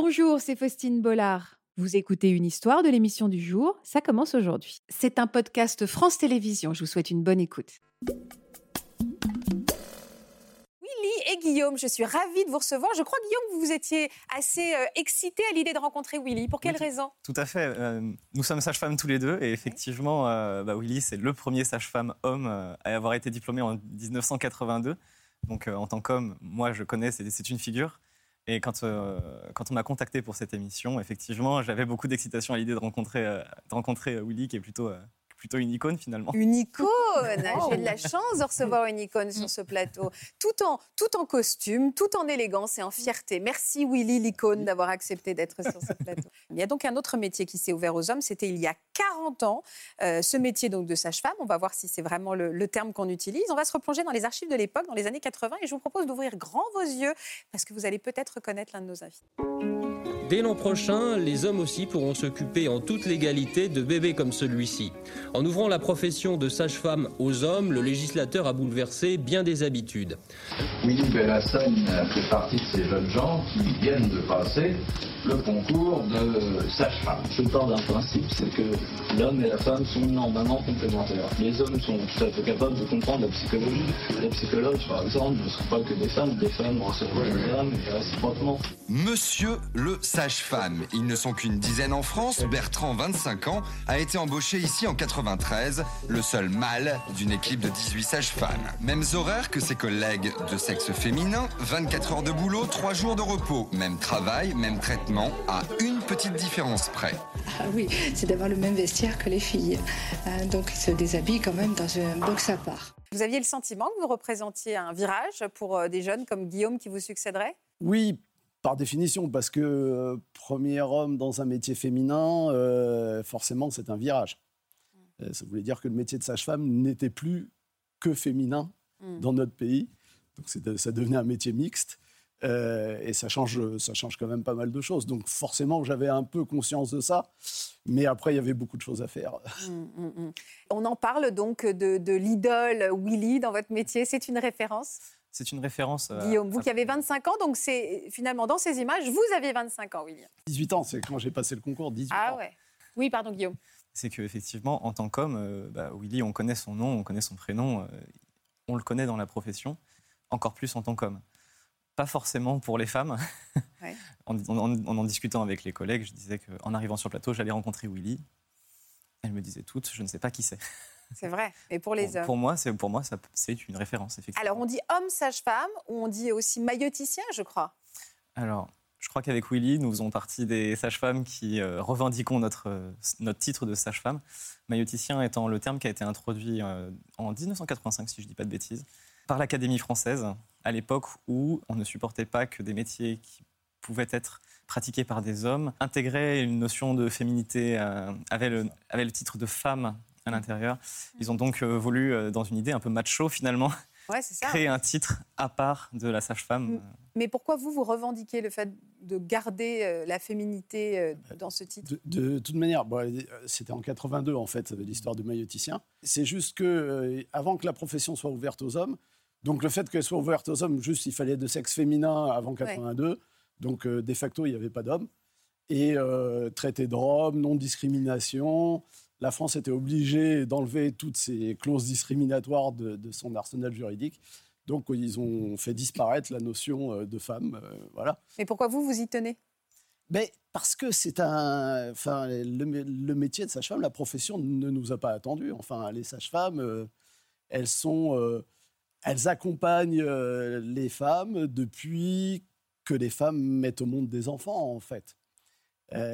Bonjour, c'est Faustine Bollard. Vous écoutez une histoire de l'émission du jour, ça commence aujourd'hui. C'est un podcast France Télévisions, je vous souhaite une bonne écoute. Willy et Guillaume, je suis ravie de vous recevoir. Je crois, Guillaume, que vous étiez assez euh, excité à l'idée de rencontrer Willy. Pour quelle Oui, tout- raison? Tout à fait. euh, nous sommes sages-femmes tous les deux et effectivement, euh, bah, Willy, c'est le premier sage-femme homme euh, à avoir été diplômé en 1982. Donc euh, en tant qu'homme, moi je connais, c'est une figure. Et quand, euh, quand on m'a contacté pour cette émission, effectivement, j'avais beaucoup d'excitation à l'idée de rencontrer, euh, de rencontrer euh, Willy, qui est plutôt, plutôt une icône finalement. Une icône J'ai de la chance de recevoir une icône sur ce plateau. Tout en, tout en costume, tout en élégance et en fierté. Merci Willy l'icône d'avoir accepté d'être sur ce plateau. Il y a donc un autre métier qui s'est ouvert aux hommes, c'était il y a 40 ans. Euh, ce métier donc de sage-femme, on va voir si c'est vraiment le, le terme qu'on utilise. On va se replonger dans les archives de l'époque, dans les années 80, et je vous propose d'ouvrir grand vos yeux, parce que vous allez peut-être reconnaître l'un de nos invités. Dès l'an prochain, les hommes aussi pourront s'occuper en toute légalité de bébés comme celui-ci. En ouvrant la profession de sage-femme aux hommes, le législateur a bouleversé bien des habitudes. Willy Bellassagne fait partie de ces jeunes gens qui viennent de passer le concours de sage-femme. Je pars d'un principe, c'est que l'homme et la femme sont normalement complémentaires. Les hommes sont tout à fait capables de comprendre la psychologie. Les psychologues, par exemple, ne sont pas que des femmes, des femmes recevront des hommes et réciproquement. Monsieur le sage-femme. Ils ne sont qu'une dizaine en France. Bertrand, 25 ans, a été embauché ici en 93, le seul mâle d'une équipe de 18 sages-femmes. Mêmes horaires que ses collègues de sexe féminin, 24 heures de boulot, 3 jours de repos. Même travail, même traitement, à une petite différence près. Ah oui, c'est d'avoir le même vestiaire que les filles. Euh, donc ils se déshabillent quand même dans un box à part. Vous aviez le sentiment que vous représentiez un virage pour euh, des jeunes comme Guillaume qui vous succéderaient Oui, par définition, parce que euh, premier homme dans un métier féminin, euh, forcément, c'est un virage. Euh, ça voulait dire que le métier de sage-femme n'était plus que féminin Mm. dans notre pays. Donc ça devenait un métier mixte. Euh, et ça change, ça change quand même pas mal de choses. Donc forcément, j'avais un peu conscience de ça. Mais après, il y avait beaucoup de choses à faire. Mm, mm. On en parle donc de, de l'idole Willy dans votre métier. C'est une référence, C'est une référence. euh, Guillaume. Vous à- qui avez 25 ans, donc c'est finalement dans ces images, vous aviez 25 ans, Willy. 18 ans, c'est quand j'ai passé le concours, 18 Ah ans. ouais. Oui, pardon, Guillaume. C'est qu'effectivement, en tant qu'homme, euh, bah, Willy, on connaît son nom, on connaît son prénom, euh, on le connaît dans la profession, encore plus en tant qu'homme. Pas forcément pour les femmes. Ouais. en, en- en en discutant avec les collègues, je disais qu'en arrivant sur le plateau, j'allais rencontrer Willy. Elles me disaient toutes, je ne sais pas qui c'est. C'est vrai. Mais pour les Pour, hommes? pour moi, c'est pour moi, ça- c'est une référence, effectivement. Alors, on dit homme sage-femme ou on dit aussi mailloticien, je crois. Alors, je crois qu'avec Willy, nous faisons partie des sages-femmes qui euh, revendiquons notre, euh, notre titre de sage-femme. Mailloticien étant le terme qui a été introduit euh, en 1985, si je ne dis pas de bêtises, par l'Académie française, à l'époque où on ne supportait pas que des métiers qui pouvaient être pratiqués par des hommes intégraient une notion de féminité, avaient, le, avaient le titre de femme à l'intérieur. Ils ont donc voulu, dans une idée un peu macho finalement, Ouais, c'est ça. créer un titre à part de la sage-femme. Mm. Mais pourquoi vous, vous revendiquez le fait de garder euh, la féminité euh, dans ce titre? De, de toute manière, bon, c'était en 82 en fait l'histoire du mailloticien. C'est juste que euh, avant que la profession soit ouverte aux hommes, donc le fait qu'elle soit ouverte aux hommes, juste il fallait de sexe féminin avant 82, donc euh, de facto il n'y avait pas d'hommes. Et euh, traité de Rome, non-discrimination, la France était obligée d'enlever toutes ces clauses discriminatoires de, de son arsenal juridique. Donc ils ont fait disparaître la notion euh, de femme, euh, voilà. Mais pourquoi vous, vous y tenez? Mais parce que c'est un. Enfin, le, mé- le métier de sage-femme, la profession ne nous a pas attendus. Enfin, les sages-femmes, euh, elles sont. euh, elles accompagnent les femmes depuis que les femmes mettent au monde des enfants, en fait.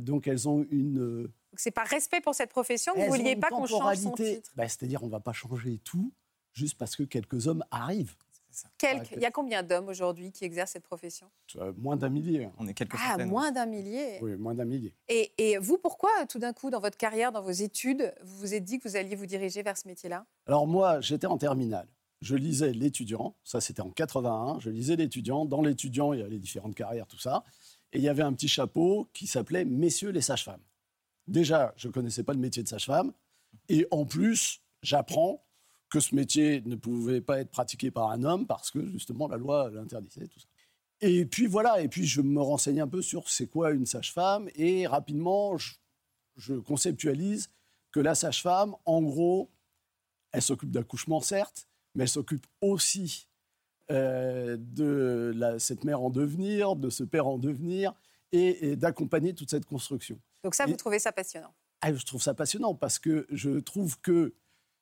Donc, elles ont une. Donc, C'est par respect pour cette profession que vous ne vouliez pas qu'on change son titre? Bah, C'est-à-dire, on ne va pas changer tout juste parce que quelques hommes arrivent. Quelques. Il y a combien d'hommes aujourd'hui qui exercent cette profession? Euh, moins d'un millier. On est quelques Ah, centaines. moins d'un millier. Oui, moins d'un millier. Et, et vous, pourquoi, tout d'un coup, dans votre carrière, dans vos études, vous vous êtes dit que vous alliez vous diriger vers ce métier-là? Alors moi, j'étais en terminale. Je lisais l'étudiant, ça c'était en 81, je lisais l'étudiant. Dans l'étudiant, il y a les différentes carrières, tout ça. Et il y avait un petit chapeau qui s'appelait Messieurs les sages-femmes. Déjà, je ne connaissais pas le métier de sage-femme. Et en plus, j'apprends que ce métier ne pouvait pas être pratiqué par un homme parce que justement la loi l'interdisait, tout ça. Et puis voilà, et puis je me renseigne un peu sur c'est quoi une sage-femme, et rapidement, je, conceptualise que la sage-femme, en gros, elle s'occupe d'accouchement, certes, mais elle s'occupe aussi euh, de cette mère en devenir, de ce père en devenir, et d'accompagner toute cette construction. Donc ça, Et- vous trouvez ça passionnant Ah, je trouve ça passionnant parce que je trouve que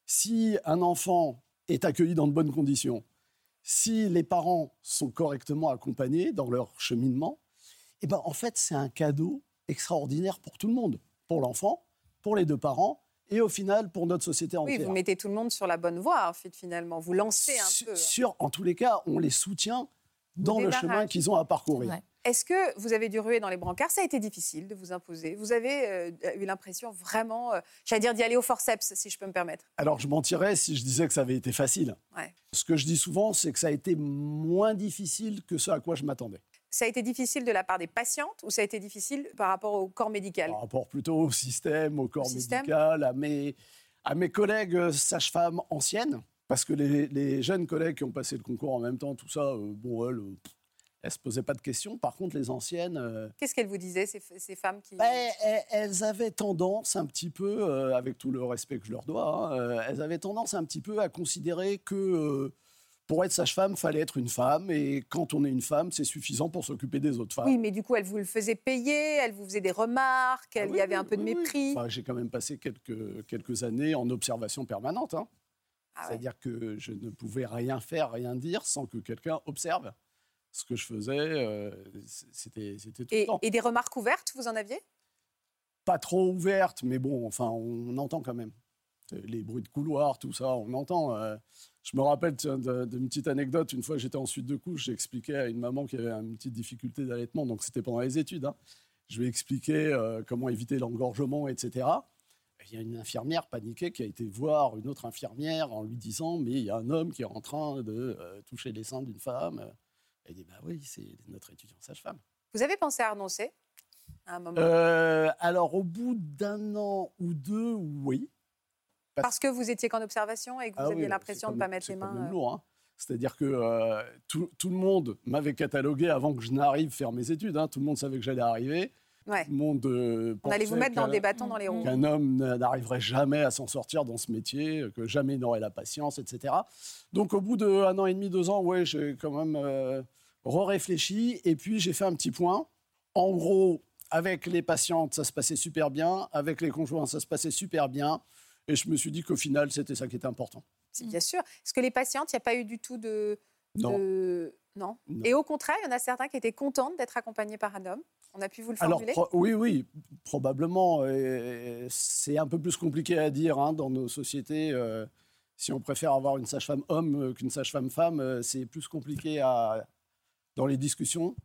si un enfant est accueilli dans de bonnes conditions, si les parents sont correctement accompagnés dans leur cheminement, eh ben, en fait, c'est un cadeau extraordinaire pour tout le monde, pour l'enfant, pour les deux parents et au final pour notre société Oui, entière. vous mettez tout le monde sur la bonne voie, en fait, finalement. Vous lancez un Su- peu. hein. Sur, en tous les cas, on les soutient dans le chemin qu'ils ont à parcourir. Est-ce que vous avez dû ruer dans les brancards? Ça a été difficile de vous imposer. Vous avez euh, eu l'impression vraiment, euh, j'allais dire, d'y aller au forceps, si je peux me permettre. Alors, je mentirais si je disais que ça avait été facile. Ouais. Ce que je dis souvent, c'est que ça a été moins difficile que ce à quoi je m'attendais. Ça a été difficile de la part des patientes ou ça a été difficile par rapport au corps médical? Par rapport plutôt au système, au corps médical, à mes, à mes collègues euh, sages-femmes anciennes. Parce que les, les jeunes collègues qui ont passé le concours en même temps, tout ça, euh, bon, elles, elles se posaient pas de questions. Par contre, les anciennes, euh, Qu'est-ce qu'elles vous disaient, ces, ces femmes qui... ben, elles, elles avaient tendance un petit peu, euh, avec tout le respect que je leur dois, hein, euh, elles avaient tendance un petit peu à considérer que euh, pour être sage-femme, fallait être une femme, et quand on est une femme, c'est suffisant pour s'occuper des autres femmes. Oui, mais du coup, elles vous le faisaient payer, elles vous faisaient des remarques, Ah il y avait oui, un peu de oui. mépris. Enfin, j'ai quand même passé quelques, quelques années en observation permanente. hein. Ah ouais. C'est-à-dire que je ne pouvais rien faire, rien dire sans que quelqu'un observe ce que je faisais. euh, c'était, tout Et, le temps. et des remarques ouvertes, vous en aviez? Pas trop ouverte, mais bon, enfin, on entend quand même. Les bruits de couloir, tout ça, on entend. euh. Je me rappelle d'une petite anecdote. Une fois, j'étais en suite de couche, j'expliquais à une maman qui avait une petite difficulté d'allaitement, donc c'était pendant les études. hein. Je lui ai expliqué euh, comment éviter l'engorgement, etc. Et Il y a une infirmière paniquée qui a été voir une autre infirmière en lui disant Mais il y a un homme qui est en train de euh, toucher les seins d'une femme. Elle dit Bah oui, c'est notre étudiant sage-femme. Vous avez pensé à renoncer à un moment? Euh, alors, au bout d'un an ou deux, oui. Parce que vous étiez qu'en observation et que vous Ah aviez oui, l'impression c'est de ne pas mettre c'est les mains. même euh, lourd, hein. C'est-à-dire que euh, tout, tout le monde m'avait catalogué avant que je n'arrive faire mes études. hein. Tout le monde savait que j'allais arriver. Ouais. Tout le monde. euh, On allait vous mettre dans des bâtons dans les roues. Qu'un homme n'a- n'arriverait jamais à s'en sortir dans ce métier, que jamais il n'aurait la patience, etc. Donc, au bout d'un an et demi, deux ans, ouais, j'ai quand même euh, re-réfléchi. Et puis, j'ai fait un petit point. En gros, avec les patientes, ça se passait super bien. Avec les conjoints, ça se passait super bien. Et je me suis dit qu'au final, c'était ça qui était important. C'est bien sûr. Est-ce que les patientes, il n'y a pas eu du tout de. Non. de- Non. Non. Et au contraire, il y en a certains qui étaient contentes d'être accompagnés par un homme. On a pu vous le Alors, formuler pro- oui, oui, probablement. euh, c'est un peu plus compliqué à dire hein, dans nos sociétés. euh, si on préfère avoir une sage-femme homme euh, qu'une sage-femme femme, c'est plus compliqué à, dans les discussions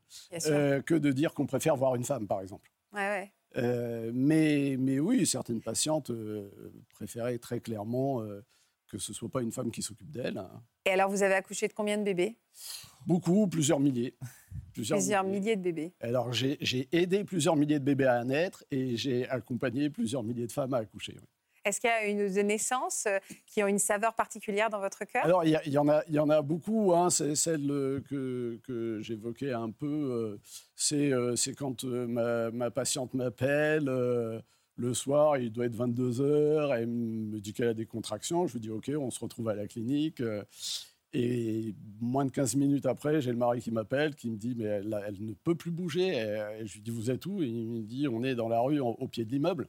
euh, que de dire qu'on préfère voir une femme, par exemple. Ouais, ouais. Euh, mais, mais oui, certaines patientes préféraient très clairement que ce soit pas une femme qui s'occupe d'elles. hein. Et alors, vous avez accouché de combien de bébés? Beaucoup, plusieurs milliers. Plusieurs milliers de bébés. Alors, j'ai j'ai aidé plusieurs milliers de bébés à naître et j'ai accompagné plusieurs milliers de femmes à accoucher. oui. Est-ce qu'il y a une de naissance euh, qui ont une saveur particulière dans votre cœur? Alors, il y, a- en a, il y en a beaucoup. hein. C'est celle euh, que, que j'évoquais un peu. euh, C'est c'est quand ma, ma patiente m'appelle le soir, il doit être 22 heures, elle me dit qu'elle a des contractions. Je lui dis OK, on se retrouve à la clinique. Et moins de 15 minutes après, j'ai le mari qui m'appelle, qui me dit Mais elle, elle ne peut plus bouger. Et, je lui dis Vous êtes où? Et il me dit On est dans la rue, en- au pied de l'immeuble.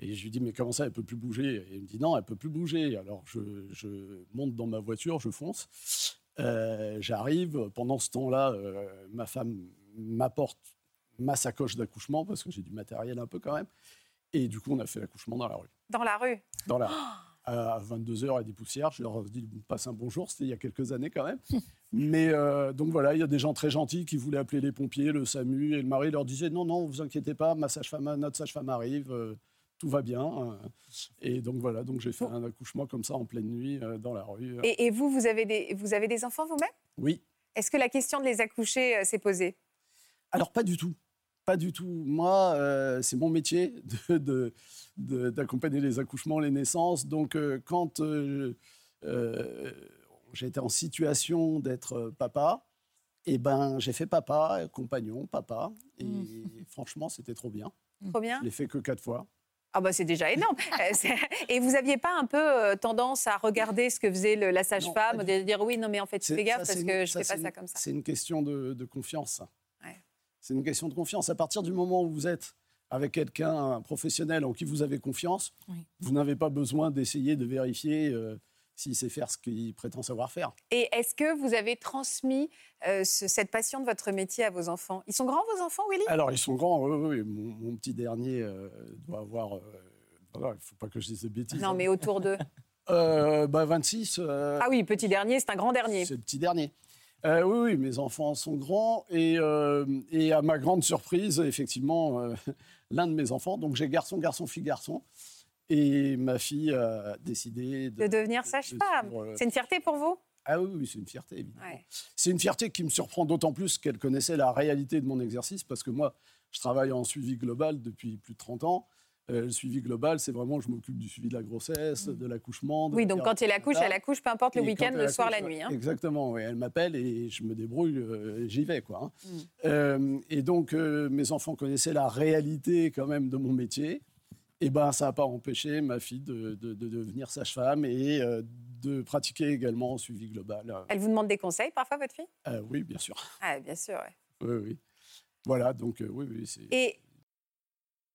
Et je lui dis, mais comment ça, elle peut plus bouger? Et il me dit, non, elle peut plus bouger. Alors je, je monte dans ma voiture, je fonce. Euh, J'arrive. Pendant ce temps-là, euh, ma femme m'apporte ma sacoche d'accouchement, parce que j'ai du matériel un peu quand même. Et du coup, on a fait l'accouchement dans la rue. Dans la rue Dans la à 22h à des poussières. Je leur dis, passe un bonjour, c'était il y a quelques années quand même. Mais euh, donc voilà, il y a des gens très gentils qui voulaient appeler les pompiers, le SAMU, et le mari leur disait, non, non, vous inquiétez pas, ma sage-femme, notre sage-femme arrive. euh, tout va bien. euh, Et donc voilà, donc j'ai fait un accouchement comme ça en pleine nuit euh, dans la rue. et, et vous, vous avez des, vous avez des enfants vous-même? Oui. Est-ce que la question de les accoucher s'est posée? Alors pas du tout. Pas du tout. Moi, euh, c'est mon métier d'accompagner les accouchements, les naissances. Donc euh, quand euh, euh, été en situation d'être papa, Et ben, j'ai fait papa, compagnon, papa. Et franchement, c'était trop bien. Trop bien. Je l'ai fait que quatre fois. Ah bah c'est déjà énorme. Et vous aviez pas un peu tendance à regarder ce que faisait le- la sage-femme, de dire oui, non mais en fait, C'est- fais gaffe parce que je ça, fais pas ça comme ça. C'est une question de, de confiance. C'est une question de confiance. À partir du moment où vous êtes avec quelqu'un, un professionnel en qui vous avez confiance, Oui. vous n'avez pas besoin d'essayer de vérifier euh, s'il sait faire ce qu'il prétend savoir faire. Et est-ce que vous avez transmis euh, ce- cette passion de votre métier à vos enfants? Ils sont grands vos enfants, Willy? Alors, ils sont grands, oui, oui. Mon, mon petit dernier euh, doit avoir. euh, il ne faut pas que je dise de bêtises. Non hein. mais autour d'eux. Euh, bah, 26. euh, Ah oui, petit dernier, c'est un grand dernier. C'est le petit dernier. Euh, oui, oui, mes enfants sont grands et, euh, et à ma grande surprise, effectivement, euh, l'un de mes enfants, donc j'ai garçon, garçon, fille, garçon, et ma fille a décidé de, De devenir de sage-femme. C'est une fierté pour vous? Ah oui, oui, c'est une fierté, évidemment. Ouais. C'est une fierté qui me surprend d'autant plus qu'elle connaissait la réalité de mon exercice, parce que moi, je travaille en suivi global depuis plus de 30 ans. Euh, le suivi global, c'est vraiment, je m'occupe du suivi de la grossesse, de l'accouchement. Oui, donc quand il accouche, elle accouche, peu importe le week-end, le soir, la nuit. hein. Exactement, oui. Elle m'appelle et je me débrouille, euh, j'y vais. Quoi, hein. Mm. Euh, et donc, mes enfants connaissaient la réalité quand même de mon métier. Et ben, ça n'a pas empêché ma fille de, de- de devenir sage-femme et de pratiquer également un suivi global. Elle vous demande des conseils parfois, votre fille? Oui, bien sûr. Ah, bien sûr. ouais. Oui, oui. Voilà, donc oui, oui. c'est- Et